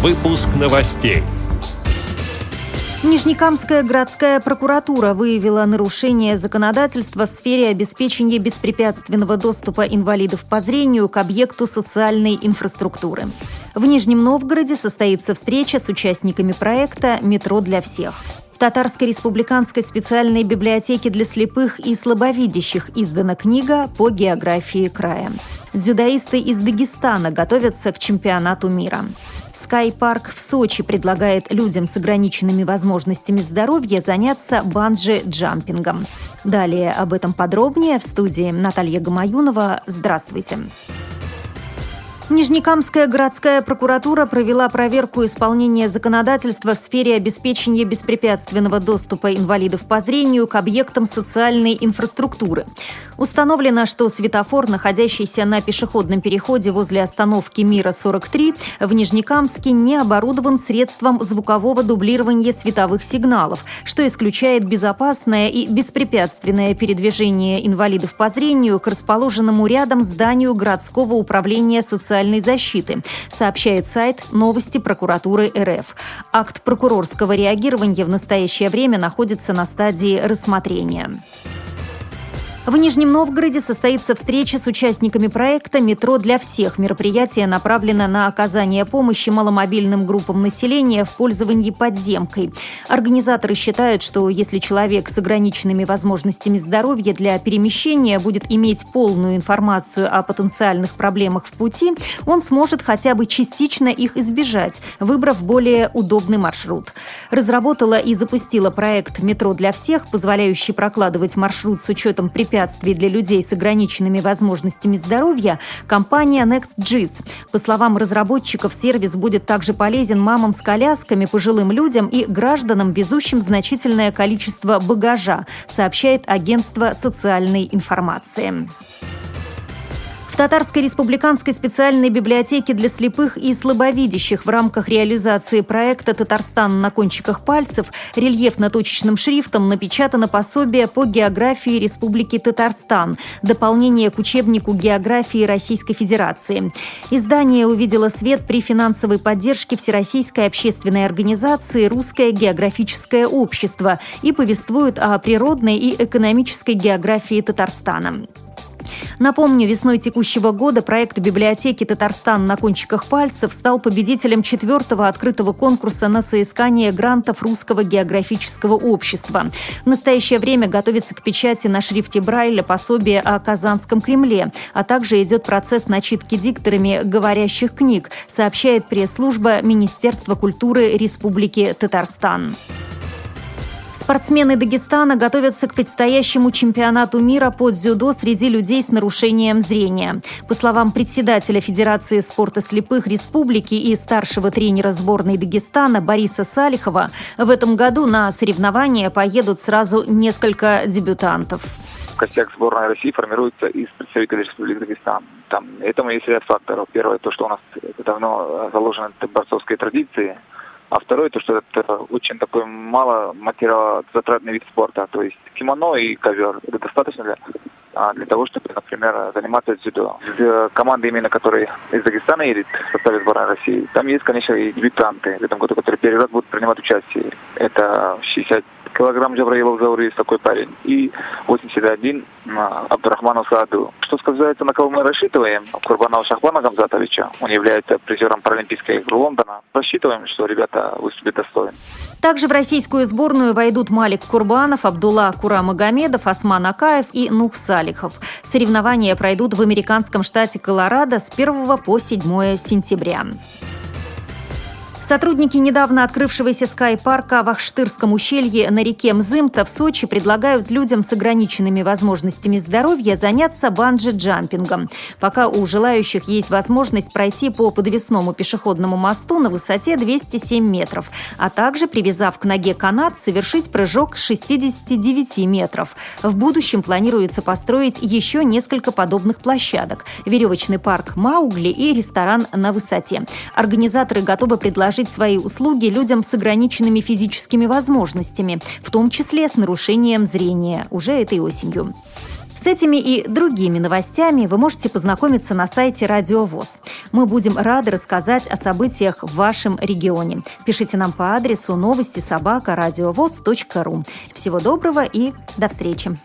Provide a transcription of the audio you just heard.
Выпуск новостей. Нижнекамская городская прокуратура выявила нарушение законодательства в сфере обеспечения беспрепятственного доступа инвалидов по зрению к объекту социальной инфраструктуры. В Нижнем Новгороде состоится встреча с участниками проекта «Метро для всех». Татарской республиканской специальной библиотеке для слепых и слабовидящих издана книга по географии края. Дзюдоисты из Дагестана готовятся к чемпионату мира. Скай-парк в Сочи предлагает людям с ограниченными возможностями здоровья заняться банджи-джампингом. Далее об этом подробнее в студии Наталья Гамаюнова. Здравствуйте. Здравствуйте. Нижнекамская городская прокуратура провела проверку исполнения законодательства в сфере обеспечения беспрепятственного доступа инвалидов по зрению к объектам социальной инфраструктуры. Установлено, что светофор, находящийся на пешеходном переходе возле остановки Мира-43 в Нижнекамске, не оборудован средством звукового дублирования световых сигналов, что исключает безопасное и беспрепятственное передвижение инвалидов по зрению к расположенному рядом зданию городского управления социальной социальной защиты, сообщает сайт «Новости прокуратуры РФ». Акт прокурорского реагирования в настоящее время находится на стадии рассмотрения. В Нижнем Новгороде состоится встреча с участниками проекта «Метро для всех». Мероприятие направлено на оказание помощи маломобильным группам населения в пользовании подземкой. Организаторы считают, что если человек с ограниченными возможностями здоровья для перемещения будет иметь полную информацию о потенциальных проблемах в пути, он сможет хотя бы частично их избежать, выбрав более удобный маршрут. Разработала и запустила проект «Метро для всех», позволяющий прокладывать маршрут с учетом препятствий препятствий для людей с ограниченными возможностями здоровья компания NextGIS. По словам разработчиков, сервис будет также полезен мамам с колясками, пожилым людям и гражданам, везущим значительное количество багажа, сообщает агентство социальной информации. Татарской республиканской специальной библиотеке для слепых и слабовидящих в рамках реализации проекта «Татарстан на кончиках пальцев» рельефно-точечным шрифтом напечатано пособие по географии Республики Татарстан, дополнение к учебнику географии Российской Федерации. Издание увидело свет при финансовой поддержке Всероссийской общественной организации «Русское географическое общество» и повествует о природной и экономической географии Татарстана. Напомню, весной текущего года проект библиотеки «Татарстан на кончиках пальцев» стал победителем четвертого открытого конкурса на соискание грантов Русского географического общества. В настоящее время готовится к печати на шрифте Брайля пособие о Казанском Кремле, а также идет процесс начитки дикторами говорящих книг, сообщает пресс-служба Министерства культуры Республики Татарстан. Спортсмены Дагестана готовятся к предстоящему чемпионату мира по дзюдо среди людей с нарушением зрения. По словам председателя Федерации спорта слепых республики и старшего тренера сборной Дагестана Бориса Салихова, в этом году на соревнования поедут сразу несколько дебютантов костяк сборной России формируется из представителей Республики Дагестан. Там, этому есть ряд факторов. Первое, то, что у нас давно заложены борцовские традиции – а второе, то, что это очень такой мало материалозатратный вид спорта. То есть кимоно и ковер. Это достаточно для, а, для того, чтобы, например, заниматься дзюдо. Команды, именно которые из Дагестана едет в составе сборной России, там есть, конечно, и дебютанты в этом году, которые первый раз будут принимать участие. Это 60 килограмм Джабраилов Заури, есть такой парень, и 81 Абдурахману Сааду. Что сказать, на кого мы рассчитываем? Курбанау Шахбана Гамзатовича. Он является призером Паралимпийской игры Лондона. Рассчитываем, что ребята выступят достойно. Также в российскую сборную войдут Малик Курбанов, Абдулла Курамагомедов, Осман Акаев и Нух Салихов. Соревнования пройдут в американском штате Колорадо с 1 по 7 сентября. Сотрудники недавно открывшегося скай-парка в Ахштырском ущелье на реке Мзымта в Сочи предлагают людям с ограниченными возможностями здоровья заняться банджи-джампингом. Пока у желающих есть возможность пройти по подвесному пешеходному мосту на высоте 207 метров, а также, привязав к ноге канат, совершить прыжок 69 метров. В будущем планируется построить еще несколько подобных площадок – веревочный парк «Маугли» и ресторан на высоте. Организаторы готовы предложить предложить свои услуги людям с ограниченными физическими возможностями, в том числе с нарушением зрения, уже этой осенью. С этими и другими новостями вы можете познакомиться на сайте Радио ВОЗ. Мы будем рады рассказать о событиях в вашем регионе. Пишите нам по адресу новости собака ру. Всего доброго и до встречи.